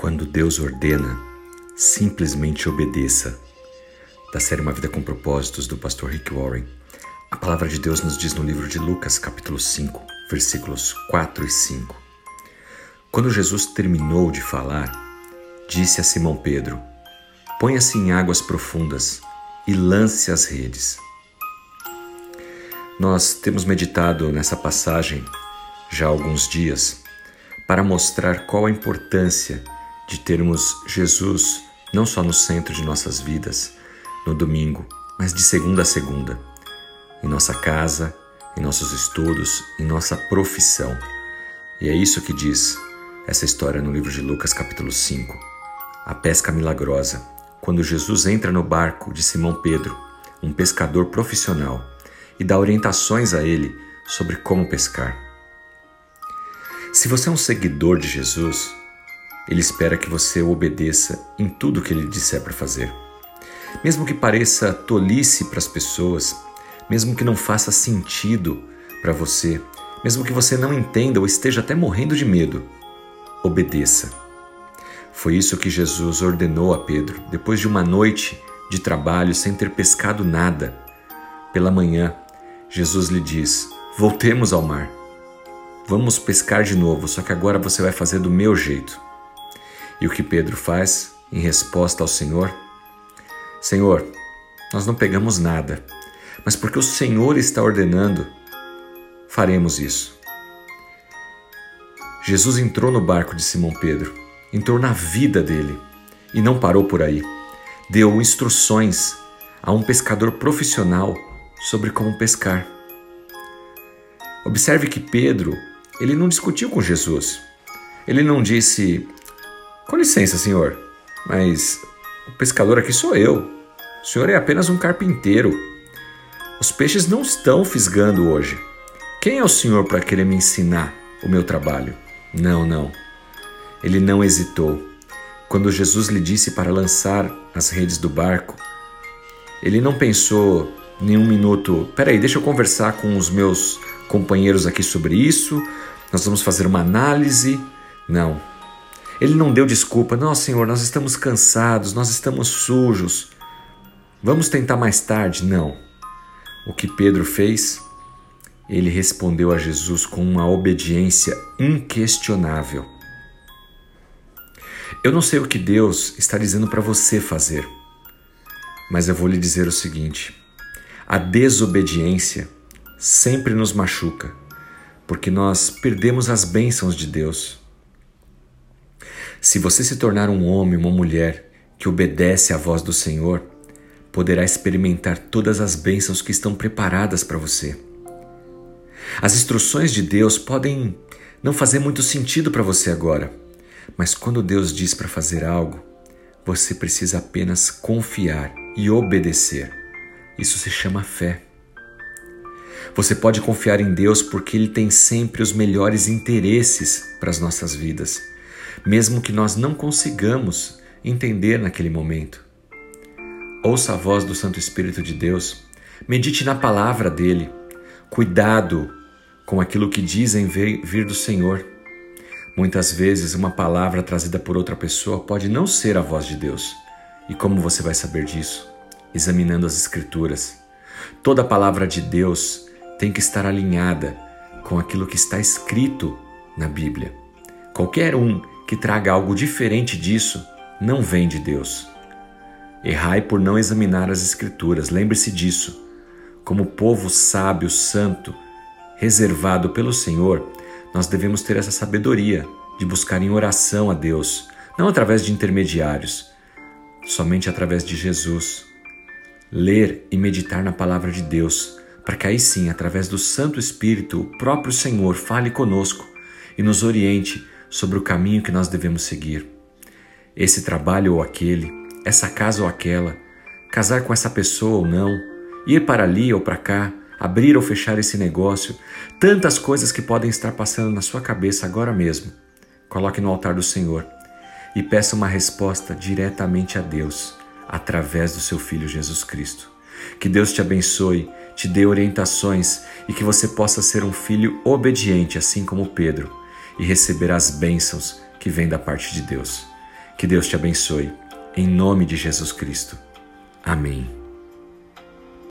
Quando Deus ordena, simplesmente obedeça. Da série Uma Vida com Propósitos, do pastor Rick Warren. A palavra de Deus nos diz no livro de Lucas, capítulo 5, versículos 4 e 5. Quando Jesus terminou de falar, disse a Simão Pedro: Ponha-se em águas profundas e lance as redes. Nós temos meditado nessa passagem já há alguns dias para mostrar qual a importância de termos Jesus não só no centro de nossas vidas, no domingo, mas de segunda a segunda, em nossa casa, em nossos estudos, em nossa profissão. E é isso que diz essa história no livro de Lucas, capítulo 5. A pesca milagrosa, quando Jesus entra no barco de Simão Pedro, um pescador profissional, e dá orientações a ele sobre como pescar. Se você é um seguidor de Jesus, ele espera que você obedeça em tudo que ele disser para fazer. Mesmo que pareça tolice para as pessoas, mesmo que não faça sentido para você, mesmo que você não entenda ou esteja até morrendo de medo, obedeça. Foi isso que Jesus ordenou a Pedro depois de uma noite de trabalho sem ter pescado nada. Pela manhã, Jesus lhe diz: Voltemos ao mar. Vamos pescar de novo, só que agora você vai fazer do meu jeito. E o que Pedro faz em resposta ao Senhor? Senhor, nós não pegamos nada, mas porque o Senhor está ordenando, faremos isso. Jesus entrou no barco de Simão Pedro, entrou na vida dele e não parou por aí. Deu instruções a um pescador profissional sobre como pescar. Observe que Pedro, ele não discutiu com Jesus. Ele não disse: com licença, senhor, mas o pescador aqui sou eu. O senhor é apenas um carpinteiro. Os peixes não estão fisgando hoje. Quem é o senhor para querer me ensinar o meu trabalho? Não, não. Ele não hesitou. Quando Jesus lhe disse para lançar as redes do barco, ele não pensou nenhum minuto, peraí, deixa eu conversar com os meus companheiros aqui sobre isso, nós vamos fazer uma análise. Não, ele não deu desculpa, não, Senhor, nós estamos cansados, nós estamos sujos. Vamos tentar mais tarde? Não. O que Pedro fez? Ele respondeu a Jesus com uma obediência inquestionável. Eu não sei o que Deus está dizendo para você fazer, mas eu vou lhe dizer o seguinte: a desobediência sempre nos machuca, porque nós perdemos as bênçãos de Deus. Se você se tornar um homem, uma mulher que obedece à voz do Senhor, poderá experimentar todas as bênçãos que estão preparadas para você. As instruções de Deus podem não fazer muito sentido para você agora, mas quando Deus diz para fazer algo, você precisa apenas confiar e obedecer. Isso se chama fé. Você pode confiar em Deus porque Ele tem sempre os melhores interesses para as nossas vidas mesmo que nós não consigamos entender naquele momento. Ouça a voz do Santo Espírito de Deus, medite na palavra dele, cuidado com aquilo que dizem vir do Senhor. Muitas vezes, uma palavra trazida por outra pessoa pode não ser a voz de Deus. E como você vai saber disso? Examinando as Escrituras. Toda palavra de Deus tem que estar alinhada com aquilo que está escrito na Bíblia. Qualquer um que traga algo diferente disso não vem de Deus. Errai por não examinar as Escrituras, lembre-se disso. Como povo sábio, santo, reservado pelo Senhor, nós devemos ter essa sabedoria de buscar em oração a Deus, não através de intermediários, somente através de Jesus. Ler e meditar na palavra de Deus, para que aí sim, através do Santo Espírito, o próprio Senhor fale conosco e nos oriente sobre o caminho que nós devemos seguir. Esse trabalho ou aquele, essa casa ou aquela, casar com essa pessoa ou não, ir para ali ou para cá, abrir ou fechar esse negócio, tantas coisas que podem estar passando na sua cabeça agora mesmo. Coloque no altar do Senhor e peça uma resposta diretamente a Deus, através do seu Filho Jesus Cristo. Que Deus te abençoe, te dê orientações e que você possa ser um filho obediente, assim como Pedro e receber as bênçãos que vêm da parte de Deus. Que Deus te abençoe. Em nome de Jesus Cristo. Amém.